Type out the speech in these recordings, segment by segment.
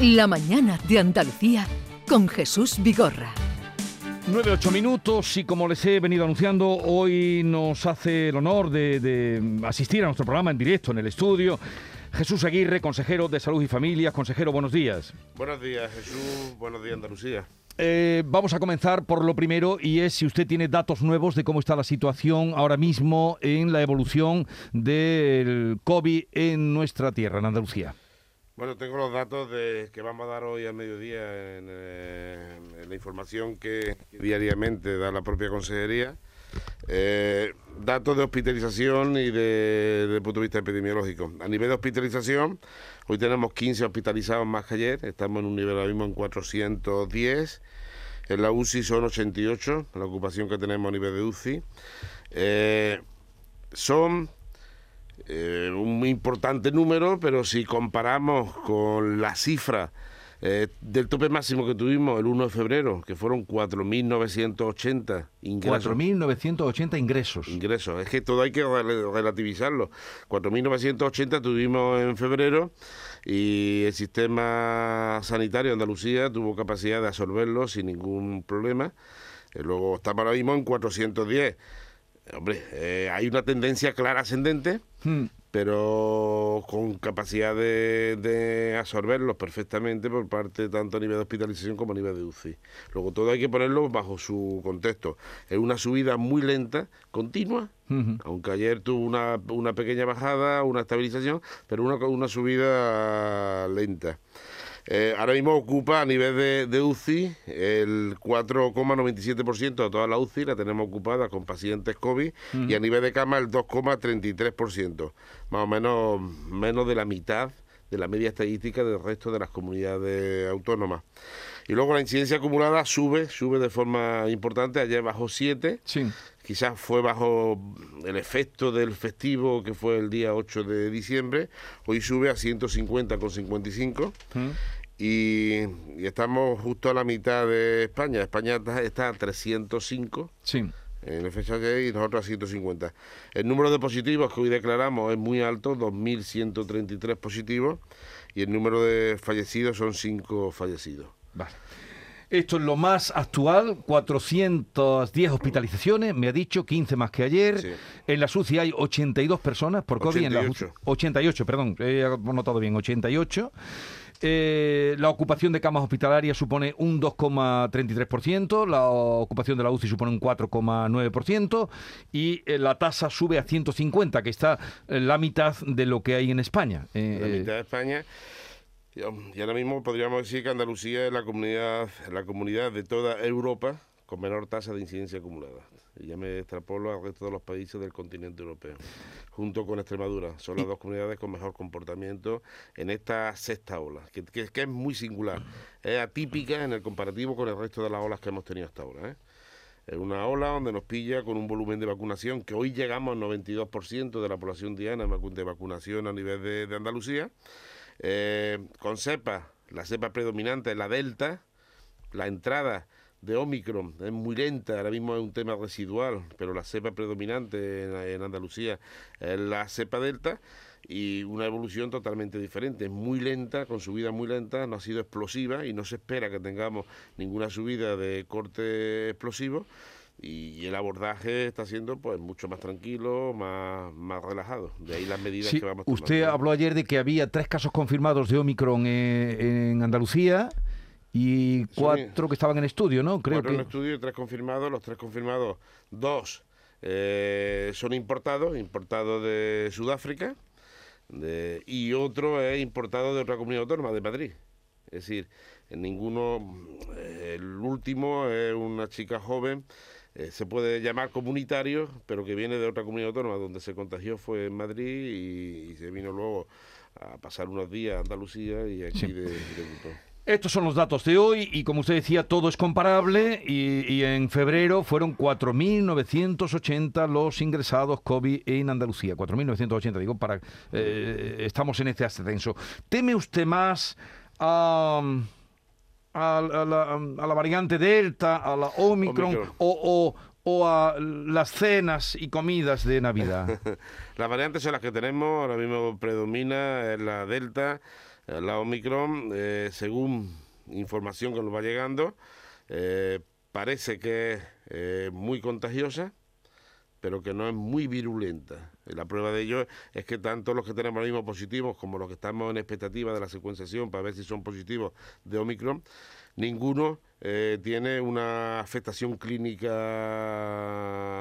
La mañana de Andalucía con Jesús Vigorra. 9-8 minutos y como les he venido anunciando, hoy nos hace el honor de, de, asistir a nuestro programa en directo en el estudio. Jesús Aguirre, consejero de Salud y Familia. Consejero, buenos días. Buenos días, Jesús. Buenos días, Andalucía. Eh, vamos a comenzar por lo primero y es si usted tiene datos nuevos de cómo está la situación ahora mismo en la evolución del COVID en nuestra tierra, en Andalucía. Bueno, tengo los datos de, que vamos a dar hoy al mediodía en, eh, en la información que diariamente da la propia consejería. Eh, datos de hospitalización y de, desde el punto de vista epidemiológico. A nivel de hospitalización, hoy tenemos 15 hospitalizados más que ayer, estamos en un nivel ahora mismo en 410. En la UCI son 88, la ocupación que tenemos a nivel de UCI. Eh, son eh, un muy importante número, pero si comparamos con la cifra eh, del tope máximo que tuvimos el 1 de febrero, que fueron 4.980 ingresos. 4.980 ingresos. Ingresos, es que todo hay que relativizarlo. 4.980 tuvimos en febrero y el sistema sanitario de Andalucía tuvo capacidad de absorberlo sin ningún problema. Eh, luego estamos ahora mismo en 410. Hombre, eh, hay una tendencia clara ascendente. Hmm pero con capacidad de, de, absorberlos perfectamente por parte tanto a nivel de hospitalización como a nivel de UCI. Luego todo hay que ponerlo bajo su contexto. Es una subida muy lenta, continua, uh -huh. aunque ayer tuvo una, una, pequeña bajada, una estabilización, pero una, una subida lenta. Eh, ahora mismo ocupa a nivel de, de UCI el 4,97% de toda la UCI la tenemos ocupada con pacientes COVID uh -huh. y a nivel de cama el 2,33%, más o menos menos de la mitad de la media estadística del resto de las comunidades autónomas. Y luego la incidencia acumulada sube, sube de forma importante, ayer bajó 7, sí. quizás fue bajo el efecto del festivo que fue el día 8 de diciembre, hoy sube a 150,55 ¿Mm? Y, y, estamos justo a la mitad de España, España está a 305. Sí en de y nosotros a 150. El número de positivos que hoy declaramos es muy alto, 2.133 positivos, y el número de fallecidos son 5 fallecidos. Vale. Esto es lo más actual, 410 hospitalizaciones, me ha dicho, 15 más que ayer. Sí. En la SUCI hay 82 personas por COVID. 88. En la 88, perdón, he notado bien, 88. Eh, la ocupación de camas hospitalarias supone un 2,33%, la ocupación de la UCI supone un 4,9% y eh, la tasa sube a 150, que está la mitad de lo que hay en España. Eh, la mitad de España. Y ahora mismo podríamos decir que Andalucía es la comunidad, la comunidad de toda Europa con menor tasa de incidencia acumulada. Y ya me extrapolo al resto de los países del continente europeo, junto con Extremadura. Son las dos comunidades con mejor comportamiento en esta sexta ola, que, que, que es muy singular. Es atípica en el comparativo con el resto de las olas que hemos tenido hasta ahora. ¿eh? Es una ola donde nos pilla con un volumen de vacunación que hoy llegamos al 92% de la población diana de vacunación a nivel de, de Andalucía. Eh, con cepa, la cepa predominante es la delta, la entrada de Omicron es muy lenta, ahora mismo es un tema residual, pero la cepa predominante en, en, Andalucía es la cepa delta y una evolución totalmente diferente, muy lenta, con subida muy lenta, no ha sido explosiva y no se espera que tengamos ninguna subida de corte explosivo y el abordaje está siendo pues mucho más tranquilo, más, más relajado. De ahí las medidas sí, que vamos tomando. Usted habló ayer de que había tres casos confirmados de Omicron en, en Andalucía y cuatro que estaban en estudio, ¿no? Creo cuatro que... en estudio y tres confirmados. Los tres confirmados, dos eh, son importados, importados de Sudáfrica de, y otro es importado de otra comunidad autónoma, de Madrid. Es decir, en ninguno, eh, el último es una chica joven eh, se puede llamar comunitario, pero que viene de otra comunidad autónoma, donde se contagió fue en Madrid y, y se vino luego a pasar unos días a Andalucía y aquí sí. de, debutó. Estos son los datos de hoy y como usted decía, todo es comparable y, y en febrero fueron 4.980 los ingresados COVID en Andalucía. 4.980, digo, para eh, estamos en este ascenso. ¿Teme usted más a... A, a, la, a, la, variante Delta, a la Omicron, Omicron. O, o, o, a las cenas y comidas de Navidad? las variantes son las que tenemos, ahora mismo predomina la Delta. La Omicron, según información que nos va llegando, parece que es muy contagiosa, pero que no es muy virulenta. La prueba de ello es que tanto los que tenemos los mismos positivos como los que estamos en expectativa de la secuenciación para ver si son positivos de Omicron, ninguno eh, tiene una afectación clínica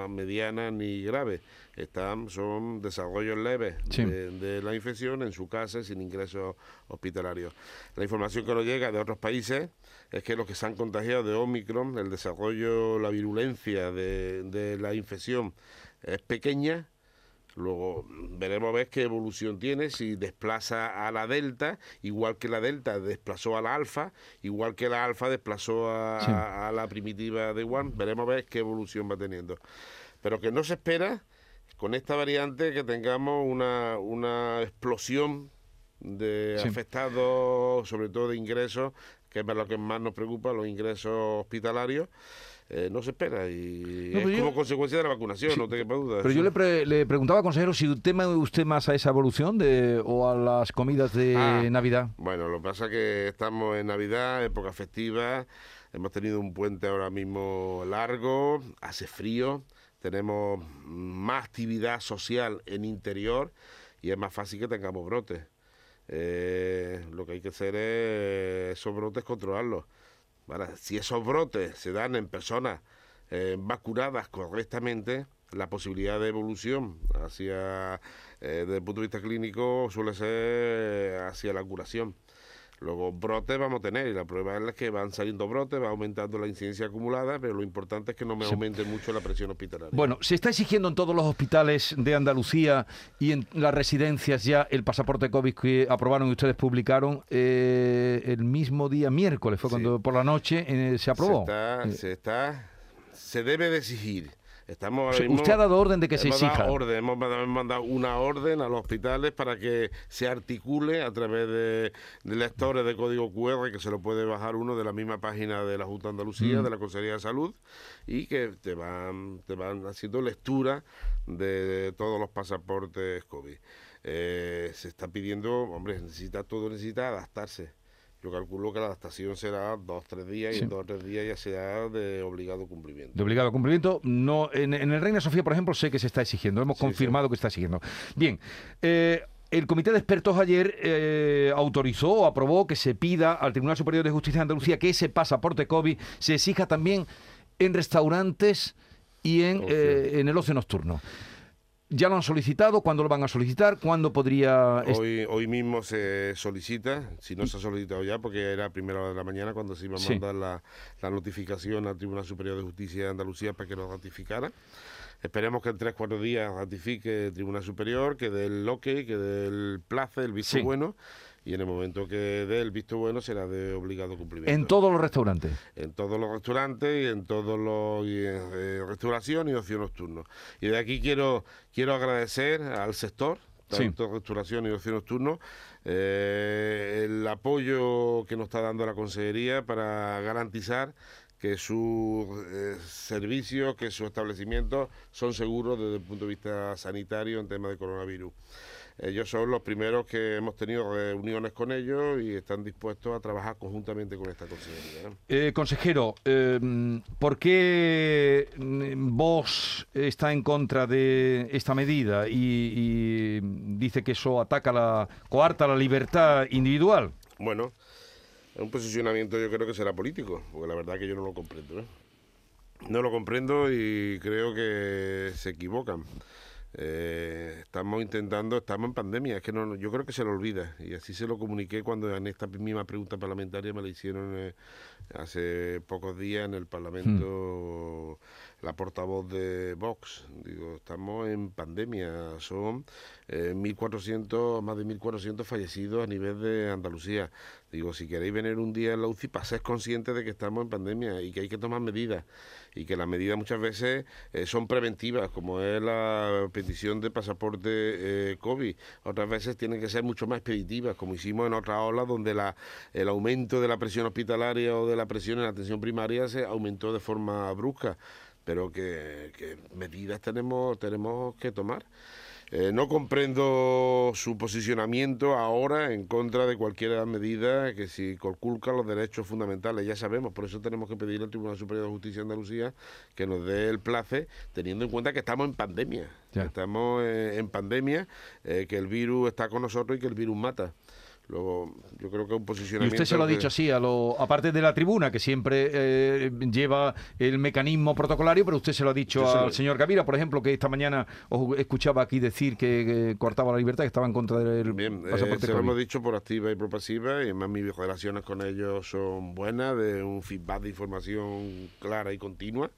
mediana ni grave. Están, son desarrollos leves de, la infección en su casa sin ingresos hospitalarios. La información que nos llega de otros países es que los que se han contagiado de Omicron, el desarrollo, la virulencia de, de la infección es pequeña, Luego veremos a ver qué evolución tiene, si desplaza a la delta, igual que la delta desplazó a la alfa, igual que la alfa desplazó a, la primitiva de One. Veremos a ver qué evolución va teniendo. Pero que no se espera con esta variante que tengamos una, una explosión de afectados, sobre todo de ingresos, que es lo que más nos preocupa, los ingresos hospitalarios. Eh, no se espera y es como consecuencia de la vacunación, no te quepa duda. Pero yo le, le, preguntaba, consejero, si tema usted más a esa evolución de, o a las comidas de ah, Navidad. Bueno, lo que pasa es que estamos en Navidad, época festiva, hemos tenido un puente ahora mismo largo, hace frío, tenemos más actividad social en interior y es más fácil que tengamos brotes. Eh, lo que hay que hacer es esos brotes controlarlos si esos brotes se dan en personas eh, vacunadas correctamente, la posibilidad de evolución hacia, eh, desde el punto de vista clínico, suele ser hacia la curación. Luego brotes vamos a tener y la prueba es que van saliendo brotes, va aumentando la incidencia acumulada, pero lo importante es que no me aumente mucho la presión hospitalaria. Bueno, se está exigiendo en todos los hospitales de Andalucía y en las residencias ya el pasaporte COVID que aprobaron y ustedes publicaron eh, el mismo día miércoles, fue cuando por la noche eh, se aprobó. Se se está, se debe de exigir Estamos usted ha dado orden de que se exija. Orden, hemos mandado una orden a los hospitales para que se articule a través de, lectores de código QR que se lo puede bajar uno de la misma página de la Junta de Andalucía, mm. de la Consejería de Salud, y que te van, te van haciendo lectura de, todos los pasaportes COVID. Eh, se está pidiendo, hombre, necesita todo, necesita adaptarse yo calculo que la adaptación será dos o tres días y en dos o tres días ya será de obligado cumplimiento. De obligado cumplimiento. No, en, el Reina Sofía, por ejemplo, sé que se está exigiendo. Hemos confirmado que está exigiendo. Bien. Eh, el Comité de Expertos ayer eh, autorizó o aprobó que se pida al Tribunal Superior de Justicia de Andalucía que ese pasaporte COVID se exija también en restaurantes y en, eh, en el ocio nocturno. ¿Ya lo han solicitado? ¿Cuándo lo van a solicitar? ¿Cuándo podría...? Hoy, hoy mismo se solicita, si no se ha solicitado ya, porque era a primera hora de la mañana cuando se iba a mandar la, la, notificación al Tribunal Superior de Justicia de Andalucía para que lo ratificara. Esperemos que en tres, cuatro días ratifique el Tribunal Superior, que dé el ok, que dé el plazo, el visto bueno y en el momento que dé el visto bueno será de obligado cumplimiento. ¿En todos los restaurantes? En todos los restaurantes y en todos los y eh, restauración y ocio nocturno. Y de aquí quiero quiero agradecer al sector tanto restauración y ocio nocturno, eh, el apoyo que nos está dando la Consejería para garantizar que sus eh, servicios, que sus establecimientos son seguros desde el punto de vista sanitario en tema de coronavirus. Ellos son los primeros que hemos tenido reuniones con ellos y están dispuestos a trabajar conjuntamente con esta consejería. Eh, consejero, eh, ¿por qué mm, vos está en contra de esta medida y, dice que eso ataca la, coarta la libertad individual? Bueno, es un posicionamiento yo creo que será político, porque la verdad que yo no lo comprendo. ¿eh? No lo comprendo y creo que se equivocan. Eh, estamos intentando, estamos en pandemia, es que no, yo creo que se lo olvida y así se lo comuniqué cuando en esta misma pregunta parlamentaria me la hicieron eh, hace pocos días en el Parlamento la portavoz de Vox. Digo, estamos en pandemia, son 1.400, eh, más de 1.400 fallecidos a nivel de Andalucía. Digo, si queréis venir un día en la UCI, paséis conscientes de que estamos en pandemia y que hay que tomar medidas y que las medidas muchas veces eh, son preventivas, como es la petición de pasaporte eh, COVID. Otras veces tienen que ser mucho más expeditivas, como hicimos en otra ola donde la, el aumento de la presión hospitalaria o de la presión en la atención primaria se aumentó de forma brusca pero que, medidas tenemos, tenemos que tomar. Eh, no comprendo su posicionamiento ahora en contra de cualquier medida que si conculca los derechos fundamentales. Ya sabemos, por eso tenemos que pedir al Tribunal Superior de Justicia de Andalucía que nos dé el place, teniendo en cuenta que estamos en pandemia. Estamos eh, en pandemia, eh, que el virus está con nosotros y que el virus mata. Luego, yo creo que un posicionamiento. Y usted se lo ha dicho así, a lo, aparte de la tribuna, que siempre eh, lleva el mecanismo protocolario, pero usted se lo ha dicho al señor Gavira, por ejemplo, que esta mañana os escuchaba aquí decir que, cortaba la libertad, que estaba en contra del Bien, eh, se lo hemos dicho por activa y por pasiva, y además mis relaciones con ellos son buenas, de un feedback de información clara y continua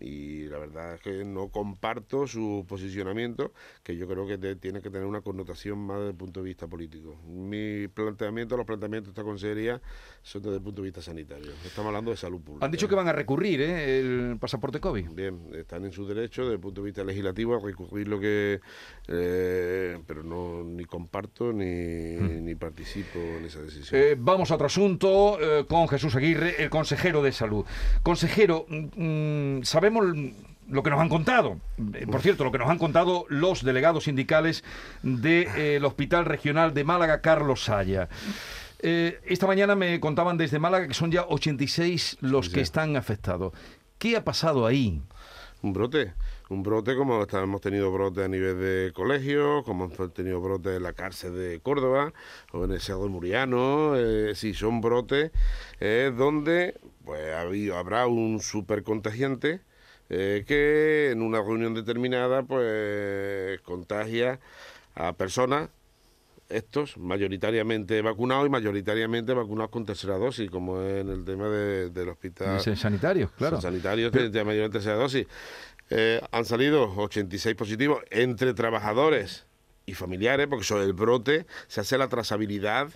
y la verdad es que no comparto su posicionamiento, que yo creo que tiene que tener una connotación más desde el punto de vista político. Mi planteamiento, los planteamientos de esta consejería son desde el punto de vista sanitario. Estamos hablando de salud pública. Han dicho que van a recurrir ¿eh? el pasaporte COVID. Bien, están en su derecho desde el punto de vista legislativo a recurrir lo que... Eh, pero no ni comparto ni, ni participo en esa decisión. Eh, vamos a otro asunto con Jesús Aguirre, el consejero de salud. Consejero, mm, sabemos lo que nos han contado. Eh, por cierto, lo que nos han contado los delegados sindicales del eh, Hospital Regional de Málaga, Carlos Saya. Eh, esta mañana me contaban desde Málaga que son ya 86 los que están afectados. ¿Qué ha pasado ahí? Un brote, un brote como hemos tenido brote a nivel de colegio, como hemos tenido brote en la cárcel de Córdoba o en el Cerro de Muriano. sí, son brotes donde pues, habrá un super contagiante eh, que en una reunión determinada pues contagia a personas estos mayoritariamente vacunados y mayoritariamente vacunados con tercera dosis, como en el tema del hospital. sanitarios, claro. sanitarios de, mayor tercera dosis. Eh, han salido 86 positivos entre trabajadores y familiares, porque sobre el brote se hace la trazabilidad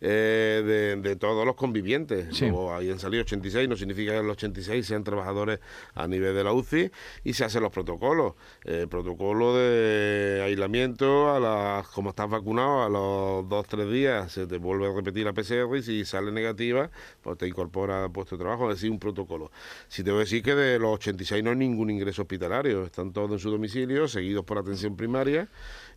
eh, de, todos los convivientes. Sí. ahí han salido 86, no significa que los 86 sean trabajadores a nivel de la UCI, y se hacen los protocolos. El protocolo de aislamiento, a las, como estás vacunado, a los 2-3 días se te vuelve a repetir la PCR y si sale negativa, pues te incorpora a puesto de trabajo, es decir, un protocolo. Si te voy a decir que de los 86 no hay ningún ingreso hospitalario, están todos en su domicilio, seguidos por atención primaria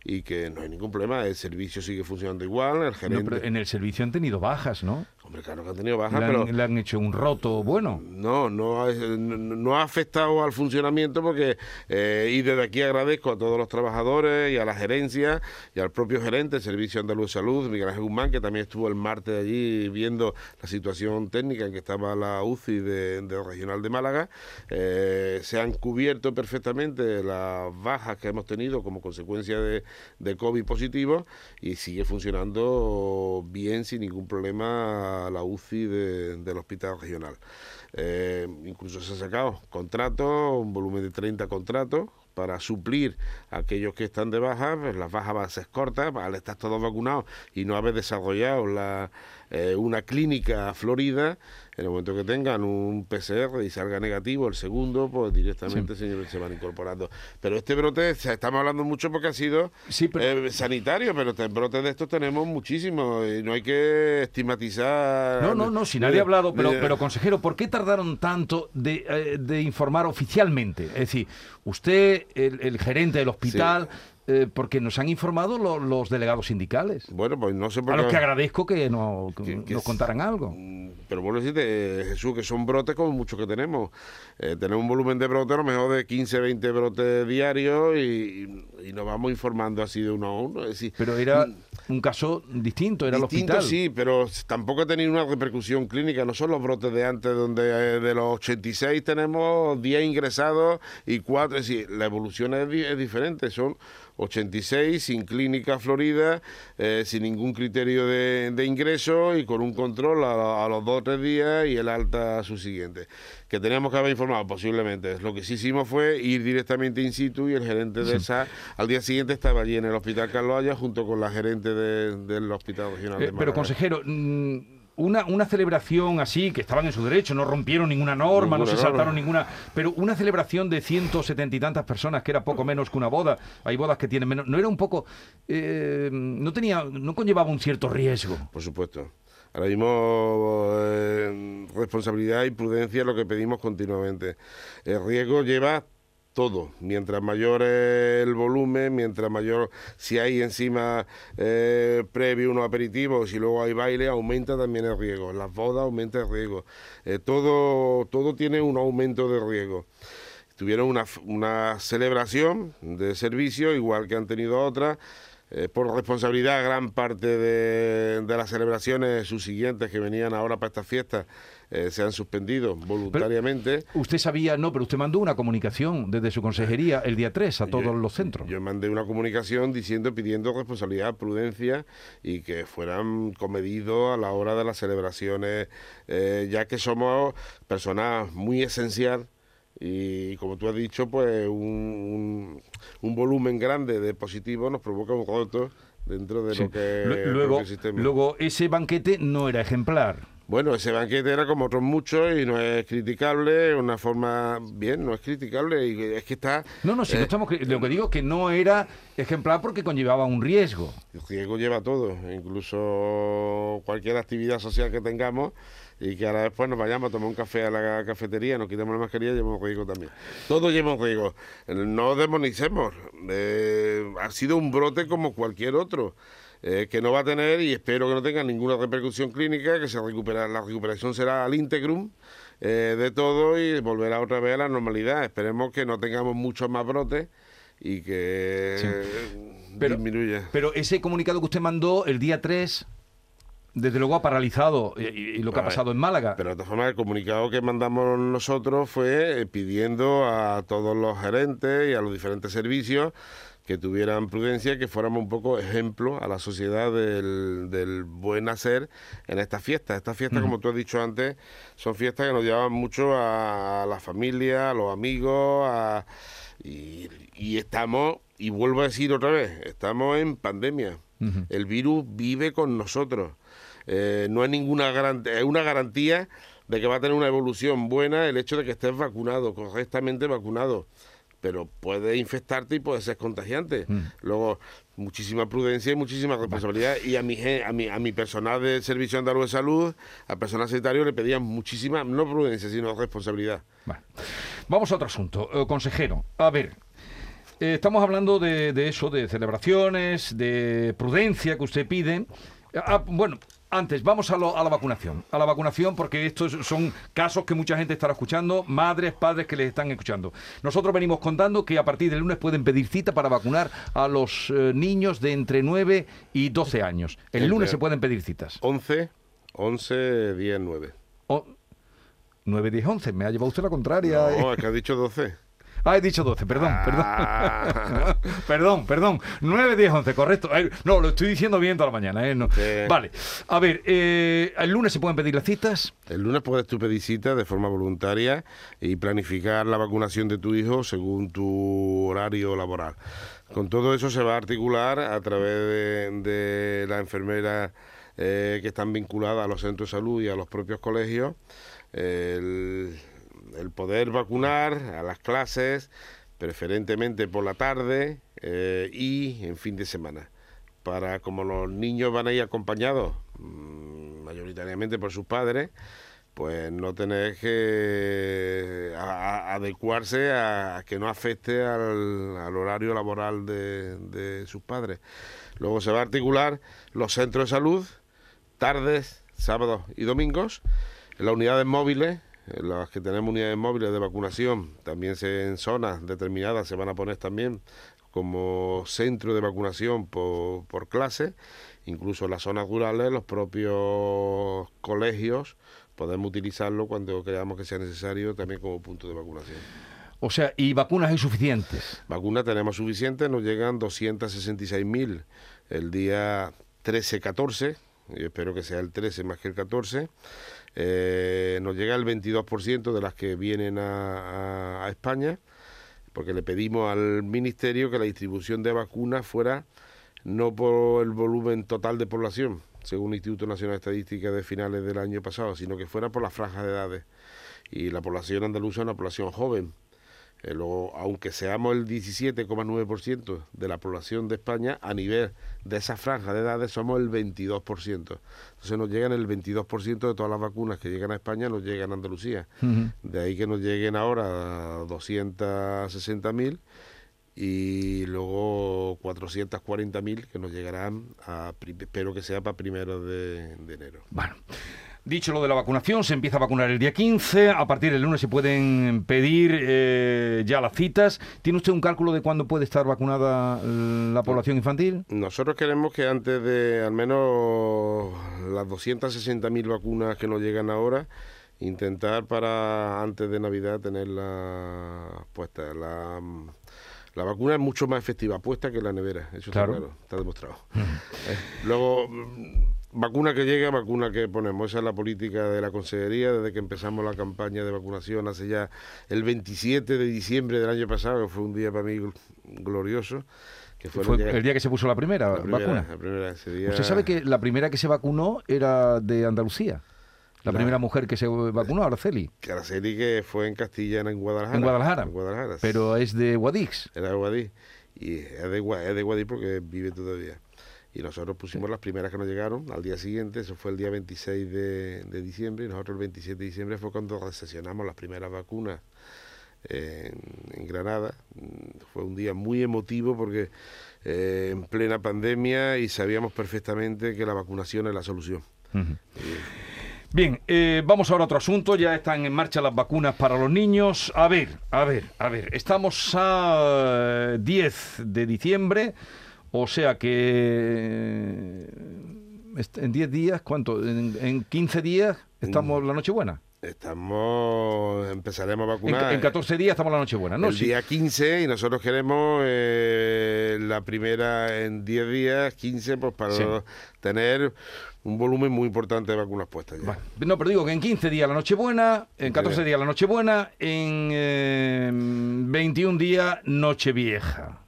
y que no hay ningún problema, el servicio sigue funcionando igual, el gerente... en el servicio han tenido bajas, ¿no? Hombre, claro que han tenido bajas, le pero... Le han hecho un roto bueno. No, no ha, no ha afectado al funcionamiento porque... Eh, y desde aquí agradezco a todos los trabajadores y a la gerencia y al propio gerente del Servicio Andaluz de Salud, Miguel Ángel Guzmán, que también estuvo el martes allí viendo la situación técnica en que estaba la UCI del de Regional de Málaga. Eh, se han cubierto perfectamente las bajas que hemos tenido como consecuencia de, de COVID positivo y sigue funcionando bien sin ningún problema la UCI del hospital regional. Eh, incluso se ha sacado contratos, un volumen de 30 contratos para suplir a aquellos que están de baja, pues las bajas van a ser cortas, al estar todos vacunados y no haber desarrollado la, eh, una clínica florida, en el momento que tengan un PCR y salga negativo el segundo, pues directamente señores, se van incorporando. Pero este brote, estamos hablando mucho porque ha sido eh, sanitario, pero este brote de estos tenemos muchísimos y no hay que estigmatizar. No, no, no, si nadie ha hablado, pero, pero consejero, ¿por qué tardaron tanto de, eh, informar oficialmente? Es decir, usted, el, gerente del hospital... Eh, porque nos han informado los delegados sindicales. Bueno, pues no sé por qué. A los que agradezco que, nos contaran algo. Mm, pero vuelvo a decirte, Jesús, que son brotes como muchos que tenemos. Eh, tenemos un volumen de brotes, a lo mejor de 15, 20 brotes diarios y, nos vamos informando así de uno a uno. pero era mm, un caso distinto, era distinto, el hospital. sí, pero tampoco ha tenido una repercusión clínica. No son los brotes de antes, donde eh, de los 86 tenemos 10 ingresados y 4. Es decir, la evolución es, es diferente. Son 86 sin clínica florida, eh, sin ningún criterio de, ingreso y con un control a, los dos o tres días y el alta a su siguiente. Que teníamos que haber informado posiblemente. Lo que sí hicimos fue ir directamente in situ y el gerente de esa al día siguiente estaba allí en el Hospital Carlos Haya junto con la gerente del Hospital Regional de eh, Pero consejero... Mm, una, una celebración así, que estaban en su derecho, no rompieron ninguna norma, no se saltaron ninguna, pero una celebración de ciento setenta y tantas personas, que era poco menos que una boda, hay bodas que tienen menos, no era un poco, eh, no tenía, no conllevaba un cierto riesgo. Por supuesto. Ahora mismo eh, responsabilidad y prudencia es lo que pedimos continuamente. El riesgo lleva todo. Mientras mayor es el volumen, mientras mayor, si hay encima eh, previo unos aperitivos y luego hay baile, aumenta también el riesgo. Las bodas aumenta el riesgo. Eh, todo, todo tiene un aumento de riesgo. Tuvieron una, una celebración de servicio, igual que han tenido otras. Eh, por responsabilidad, gran parte de, de las celebraciones subsiguientes que venían ahora para estas fiestas eh, se han suspendido voluntariamente. usted sabía, no, pero usted mandó una comunicación desde su consejería el día 3 a todos los centros. Yo mandé una comunicación diciendo, pidiendo responsabilidad, prudencia y que fueran comedidos a la hora de las celebraciones, eh, ya que somos personas muy esencial y como tú has dicho, pues un, un, volumen grande de positivos nos provoca un roto dentro de lo que luego, el sistema. Luego, ese banquete no era ejemplar. Bueno, ese banquete era como otros muchos y no es criticable, una forma bien, no es criticable y es que está... No, no, si no eh, estamos... Lo que digo es que no era ejemplar porque conllevaba un riesgo. El riesgo lleva todo, incluso cualquier actividad social que tengamos y que ahora después nos vayamos a tomar un café a la cafetería, nos quitemos la mascarilla y llevamos riesgo también. Todo lleva riesgo. No demonicemos. Eh, ha sido un brote como cualquier otro. Eh, que no va a tener y espero que no tenga ninguna repercusión clínica, que se recupera, la recuperación será al integrum eh, de todo y volverá otra vez a la normalidad. Esperemos que no tengamos muchos más brotes y que disminuya. Pero ese comunicado que usted mandó el día 3 desde luego ha paralizado y, lo que ha pasado en Málaga. Pero de todas formas, el comunicado que mandamos nosotros fue eh, pidiendo a todos los gerentes y a los diferentes servicios que tuvieran prudencia, que fuéramos un poco ejemplo a la sociedad del, buen hacer en estas fiestas. Estas fiestas, como tú has dicho antes, son fiestas que nos llevan mucho a la familia, a los amigos, y, estamos, y vuelvo a decir otra vez, estamos en pandemia. El virus vive con nosotros. Eh, no es ninguna garantía, es una garantía de que va a tener una evolución buena el hecho de que estés vacunado, correctamente vacunado pero puede infectarte y puede ser contagiante. Mm. Luego, muchísima prudencia y muchísima responsabilidad. Y a mi, a mi, a mi personal del Servicio Andaluz de Salud, al personal sanitario, le pedían muchísima, no prudencia, sino responsabilidad. Vamos a otro asunto. Eh, consejero, a ver, eh, estamos hablando de, de, eso, de celebraciones, de prudencia que usted pide. Ah, bueno, antes, vamos a, la vacunación. A la vacunación, porque estos son casos que mucha gente estará escuchando, madres, padres que les están escuchando. Nosotros venimos contando que a partir del lunes pueden pedir cita para vacunar a los eh, niños de entre 9 y 12 años. El lunes se pueden pedir citas. 11, 11, 10, 9. 9, 10, 11. Me ha llevado usted la contraria. No, es que ha dicho 12. Ah, he dicho 12, perdón, perdón. Ah. perdón, perdón. 9, 10, 11, correcto. No, lo estoy diciendo bien toda la mañana. ¿eh? Vale. A ver, eh, ¿el lunes se pueden pedir las citas? El lunes puedes tú pedir citas de forma voluntaria y planificar la vacunación de tu hijo según tu horario laboral. Con todo eso se va a articular a través de, la enfermera eh, que están vinculadas a los centros de salud y a los propios colegios. El, el poder vacunar a las clases, preferentemente por la tarde eh, y en fin de semana. Para como los niños van a ir acompañados mm, mayoritariamente por sus padres, pues no tener que adecuarse a, que no afecte al, horario laboral de, de, sus padres. Luego se va a articular los centros de salud, tardes, sábados y domingos, las unidades móviles las que tenemos unidades móviles de vacunación, también se, en zonas determinadas se van a poner también como centro de vacunación por, por clase, incluso en las zonas rurales, los propios colegios podemos utilizarlo cuando creamos que sea necesario también como punto de vacunación. O sea, ¿y vacunas hay suficientes? Vacunas tenemos suficientes, nos llegan 266.000 el día 13-14, y espero que sea el 13 más que el 14. Eh, nos llega el 22% de las que vienen a, España, porque le pedimos al Ministerio que la distribución de vacunas fuera no por el volumen total de población, según el Instituto Nacional de Estadística de finales del año pasado, sino que fuera por las franjas de edades. Y la población andaluza es una población joven. Eh, luego, aunque seamos el 17,9% de la población de España, a nivel de esa franja de edades somos el 22%. Entonces nos llegan el 22% de todas las vacunas que llegan a España, nos llegan a Andalucía. De ahí que nos lleguen ahora 260.000 y luego 440.000 que nos llegarán, a, espero que sea para primero de, de enero. Bueno. Dicho lo de la vacunación, se empieza a vacunar el día 15. A partir del lunes se pueden pedir eh, ya las citas. ¿Tiene usted un cálculo de cuándo puede estar vacunada la población infantil? Nosotros queremos que antes de al menos las 260.000 vacunas que nos llegan ahora, intentar para antes de Navidad tenerla puesta. La, la vacuna es mucho más efectiva puesta que la nevera, eso está claro, está demostrado. Eh, luego Vacuna que llega, vacuna que ponemos. Esa es la política de la Consejería desde que empezamos la campaña de vacunación hace ya el 27 de diciembre del año pasado, que fue un día para mí glorioso. Que fue, el, día... que se puso la primera, vacuna. Usted sabe que la primera que se vacunó era de Andalucía. La, primera mujer que se vacunó, Araceli. Araceli que fue en Castilla, en Guadalajara. En Guadalajara. Guadalajara. Pero es de Guadix. Era de Guadix. Y es de, es de Guadix porque vive todavía y nosotros pusimos las primeras que nos llegaron al día siguiente, eso fue el día 26 de, diciembre, y nosotros el 27 de diciembre fue cuando recesionamos las primeras vacunas en, Granada. Fue un día muy emotivo porque eh, en plena pandemia y sabíamos perfectamente que la vacunación es la solución. Bien, eh, vamos ahora a otro asunto. Ya están en marcha las vacunas para los niños. A ver, a ver, a ver. Estamos a 10 de diciembre. O sea que en 10 días, ¿cuánto? En, 15 días estamos la Nochebuena. Estamos, empezaremos a vacunar. En, 14 días estamos la Nochebuena, ¿no? El día 15 y nosotros queremos eh, la primera en 10 días, 15, pues para tener un volumen muy importante de vacunas puestas ya. No, pero digo que en 15 días la Nochebuena, en 14 días la Nochebuena, en 21 eh, días Nochevieja.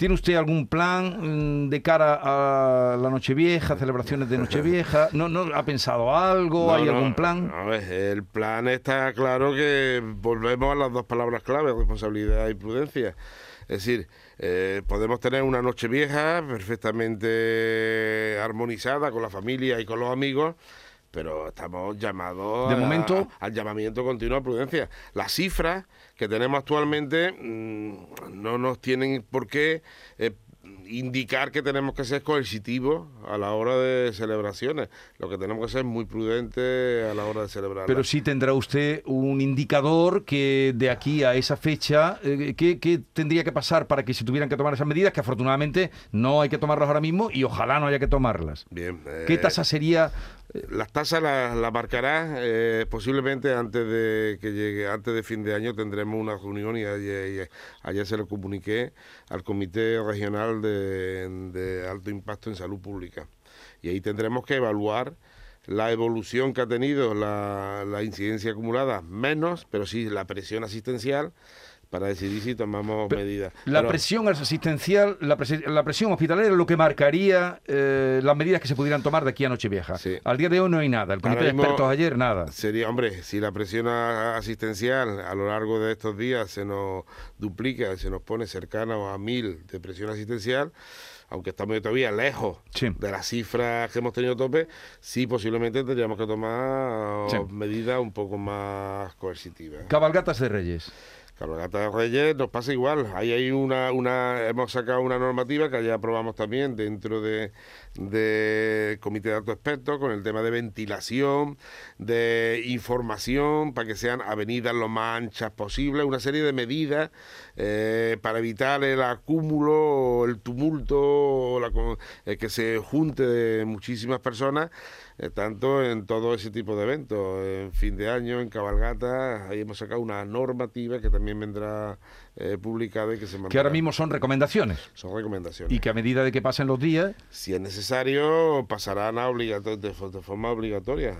¿Tiene usted algún plan mm, de cara a la Nochevieja, celebraciones de Nochevieja? ¿No, no ha pensado algo? ¿Hay algún plan? A ver, el plan está claro que volvemos a las dos palabras clave, responsabilidad y prudencia. Es decir, eh, podemos tener una Nochevieja perfectamente armonizada con la familia y con los amigos, pero estamos llamados de momento al llamamiento continuo a prudencia. Las cifras que tenemos actualmente mm, no nos tienen por qué eh, indicar que tenemos que ser coercitivos a la hora de celebraciones. Lo que tenemos que ser muy prudentes a la hora de celebrar. Pero sí tendrá usted un indicador que de aquí a esa fecha, eh, ¿qué, tendría que pasar para que se tuvieran que tomar esas medidas? Que afortunadamente no hay que tomarlas ahora mismo y ojalá no haya que tomarlas. Bien. ¿Qué tasa sería las tasas las la marcará eh, posiblemente antes de que llegue, antes de fin de año tendremos una reunión y ayer, se lo comuniqué al Comité Regional de, Alto Impacto en Salud Pública. Y ahí tendremos que evaluar la evolución que ha tenido la incidencia acumulada, menos, pero sí la presión asistencial para decidir si tomamos medidas. La presión asistencial, la, presión hospitalaria es lo que marcaría eh, las medidas que se pudieran tomar de aquí a Nochevieja. Al día de hoy no hay nada. El comité de expertos ayer, nada. Sería, hombre, si la presión asistencial a lo largo de estos días se nos duplica, se nos pone cercana a mil de presión asistencial, aunque estamos todavía lejos de las cifras que hemos tenido tope, sí posiblemente tendríamos que tomar medidas un poco más coercitivas. Cabalgatas de Reyes. Cabalgata de Reyes nos pasa igual. Ahí hay una, una, hemos sacado una normativa que ya aprobamos también dentro de, de comité de alto expertos con el tema de ventilación, de información para que sean avenidas lo más anchas posible, una serie de medidas eh, para evitar el acúmulo, el tumulto, la, eh, que se junte de muchísimas personas tanto en todo ese tipo de eventos, en fin de año, en cabalgata, ahí hemos sacado una normativa que también vendrá eh, publicada y que se Que ahora mismo son recomendaciones. Son recomendaciones. Y que a medida de que pasen los días... Si es necesario, pasarán a de, forma obligatoria,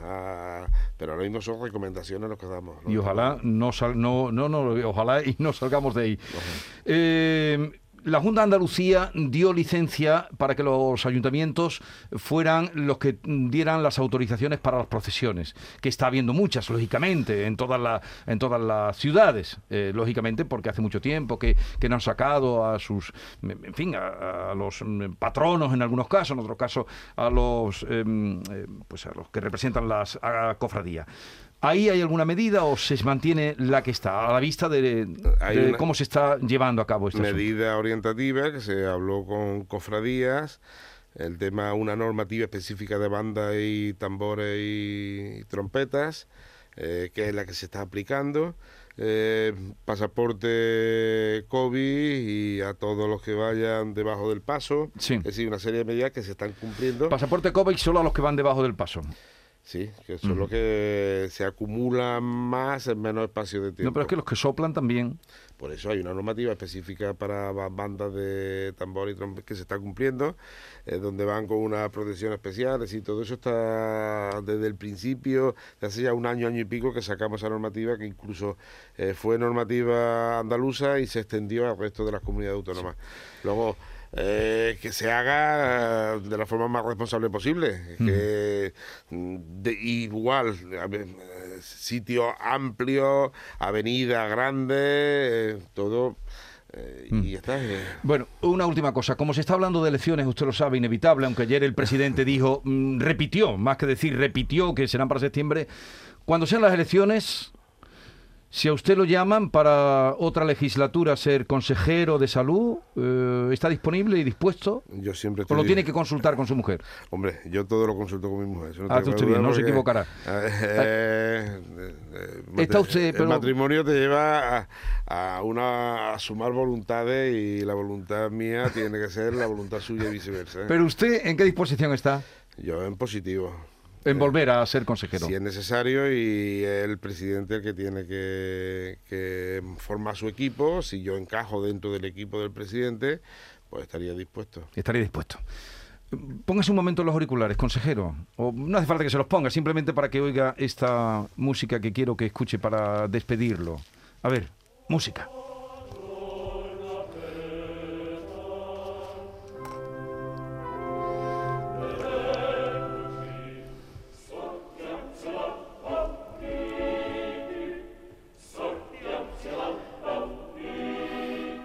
pero ahora mismo son recomendaciones los que damos. Y ojalá no, sal, no, no, no, ojalá y no salgamos de ahí. Eh, la Junta de Andalucía dio licencia para que los ayuntamientos fueran los que dieran las autorizaciones para las procesiones, que está habiendo muchas, lógicamente, en todas, las en todas las ciudades, eh, lógicamente, porque hace mucho tiempo que, que no han sacado a sus, en fin, a, a los patronos en algunos casos, en otros casos a los, em, eh, pues a los que representan las cofradías. ¿Ahí hay alguna medida o se mantiene la que está a la vista de, cómo se está llevando a cabo asunto? medida orientativa que se habló con cofradías, el tema, una normativa específica de bandas y tambores y trompetas, eh, que es la que se está aplicando, eh, pasaporte COVID y a todos los que vayan debajo del paso, Sí. es decir, una serie de medidas que se están cumpliendo. Pasaporte COVID solo a los que van debajo del paso. Sí, que son los que se acumulan más en menos espacio de tiempo. No, pero es que los que soplan también. Por eso hay una normativa específica para ba- bandas de tambor y trompeta que se está cumpliendo, eh, donde van con una protección especial, es decir, todo eso está desde el principio, de hace ya un año, año y pico que sacamos esa normativa, que incluso eh, fue normativa andaluza y se extendió al resto de las comunidades autónomas. Luego, eh, que se haga de la forma más responsable posible, que mm, de, igual, sitio amplio, avenida grande, eh, todo, eh, y ya está. eh. Bueno, una última cosa. Como se está hablando de elecciones, usted lo sabe, inevitable, aunque ayer el presidente dijo, mm, repitió, más que decir repitió que serán para septiembre. Cuando sean las elecciones, si a usted lo llaman para otra legislatura ser consejero de salud, eh, ¿está disponible y dispuesto? Yo siempre ¿O lo estoy- tiene que consultar con su mujer? Hombre, yo todo lo consulto con mi mujer. eso Ah, usted bien, no se equivocará. eh, eh, eh, Está usted, pero- El matrimonio te lleva a, a una, a sumar voluntades y la voluntad mía tiene que ser la voluntad suya y viceversa. Pero usted, ¿en qué disposición está? Yo en positivo. En volver a ser consejero. Si es necesario y el presidente el que tiene que, que formar su equipo, si yo encajo dentro del equipo del presidente, pues estaría dispuesto. Estaría dispuesto. Póngase un momento los auriculares, consejero. O no hace falta que se los ponga, simplemente para que oiga esta música que quiero que escuche para despedirlo. A ver, música.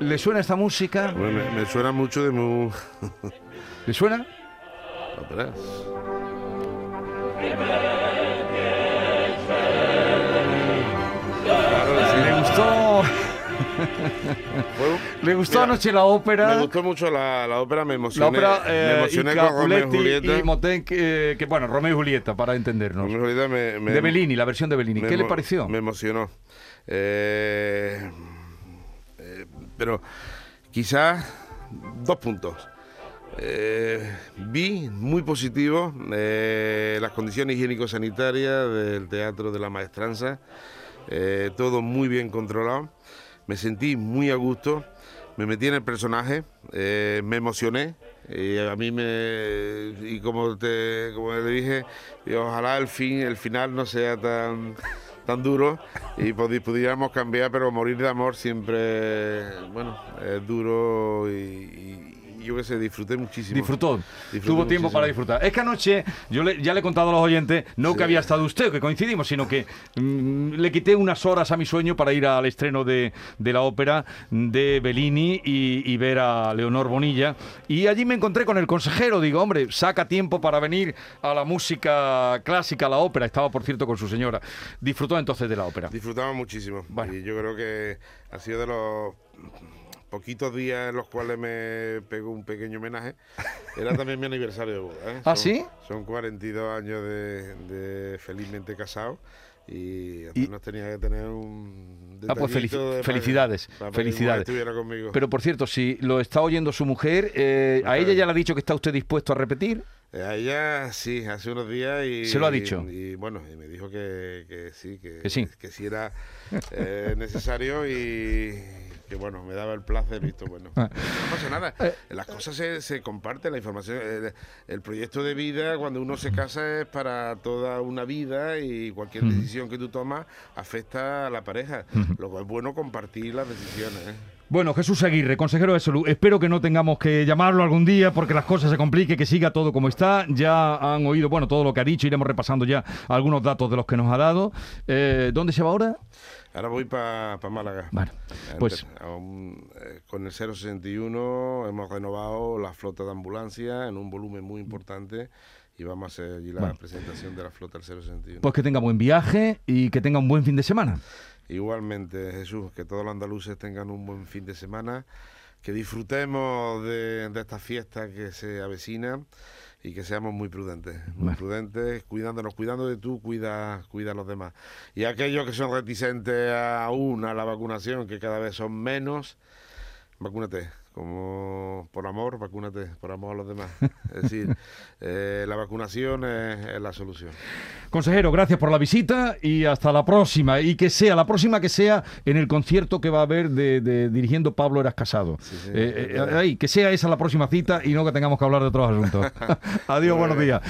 ¿Le suena esta música? Bueno, me, me suena mucho de mu... ¿Le suena? óperas. ¿Le gustó? Bueno, ¿Le gustó mira, anoche la ópera? Me gustó mucho la, la ópera, me La emocioné. ópera me eh, emocioné y con Romeo y Julieta. y Moten, que, que, bueno, Romeo y Julieta, para entendernos. Romeo y Julieta me- me- de Bellini, la versión de Bellini. me ¿Qué le pareció? Me emocionó. Eh, eh, pero quizás dos puntos. Eh, vi muy positivo eh, las condiciones higiénico-sanitarias del Teatro de la Maestranza. Eh, todo muy bien controlado. Me sentí muy a gusto. Me metí en el personaje. eh, me emocioné. Y a mí me. Y como, te, como le dije, ojalá el, fin, el final no sea tan tan duro y pudi- pudiéramos cambiar, pero morir de amor siempre, bueno, es duro y yo qué sé, disfruté muchísimo. Disfrutó. Disfruté Tuvo tiempo muchísimo. para disfrutar. Es que anoche, yo le- ya le he contado a los oyentes, no Sí. que había estado usted, que coincidimos, sino que mm, le quité unas horas a mi sueño para ir al estreno de, de la ópera de Bellini y, y ver a Leonor Bonilla. Y allí me encontré con el consejero. Digo, hombre, saca tiempo para venir a la música clásica, a la ópera. Estaba, por cierto, con su señora. Disfrutó entonces de la ópera. Disfrutaba muchísimo. Bueno. Y yo creo que ha sido de los poquitos días en los cuales me pegó un pequeño homenaje. Era también mi aniversario de boda. ¿eh? ¿Ah, Son- sí? Son 42 años de, de felizmente casado. Y, nos tenía que tener un Ah, pues felici- de- felicidades, para que felicidades. Pero por cierto, si lo está oyendo su mujer, eh, ¿a ella ya le ha dicho que está usted dispuesto a repetir? Eh, A ella sí, hace unos días y... ¿Se lo ha dicho? Y, bueno, y me dijo que, que sí, que, Que sí. que sí era eh, necesario y que bueno, me daba el placer, visto bueno. Ah. No pasa nada, Eh. las cosas se, se comparten, la información, el, el proyecto de vida cuando uno se casa es para toda una vida y cualquier decisión que tú tomas afecta a la pareja, lo cual es bueno compartir las decisiones. ¿eh? Bueno, Jesús Aguirre, consejero de salud, espero que no tengamos que llamarlo algún día porque las cosas se compliquen, que siga todo como está. Ya han oído, bueno, todo lo que ha dicho, iremos repasando ya algunos datos de los que nos ha dado. Eh, ¿Dónde se va ahora? Ahora voy para Málaga. Bueno, pues... Eh, con el 061 hemos renovado la flota de ambulancia en un volumen muy importante y vamos a hacer allí la bueno. presentación de la flota del 061. Pues que tenga buen viaje y que tenga un buen fin de semana. Igualmente, Jesús, que todos los andaluces tengan un buen fin de semana, que disfrutemos de, de esta fiesta que se avecina y que seamos muy prudentes, muy bueno. prudentes, cuidándonos, cuidando de tú, cuida, cuida a los demás. Y aquellos que son reticentes aún a la vacunación, que cada vez son menos, vacúnate como por amor, vacúnate, por amor a los demás. Es decir, eh, la vacunación es, es, la solución. Consejero, gracias por la visita y hasta la próxima. Y que sea, la próxima que sea en el concierto que va a haber de, de dirigiendo Pablo Eras Casado. Sí, sí, eh, eh, ahí, que sea esa la próxima cita y no que tengamos que hablar de otros asuntos. Adiós, buenos días.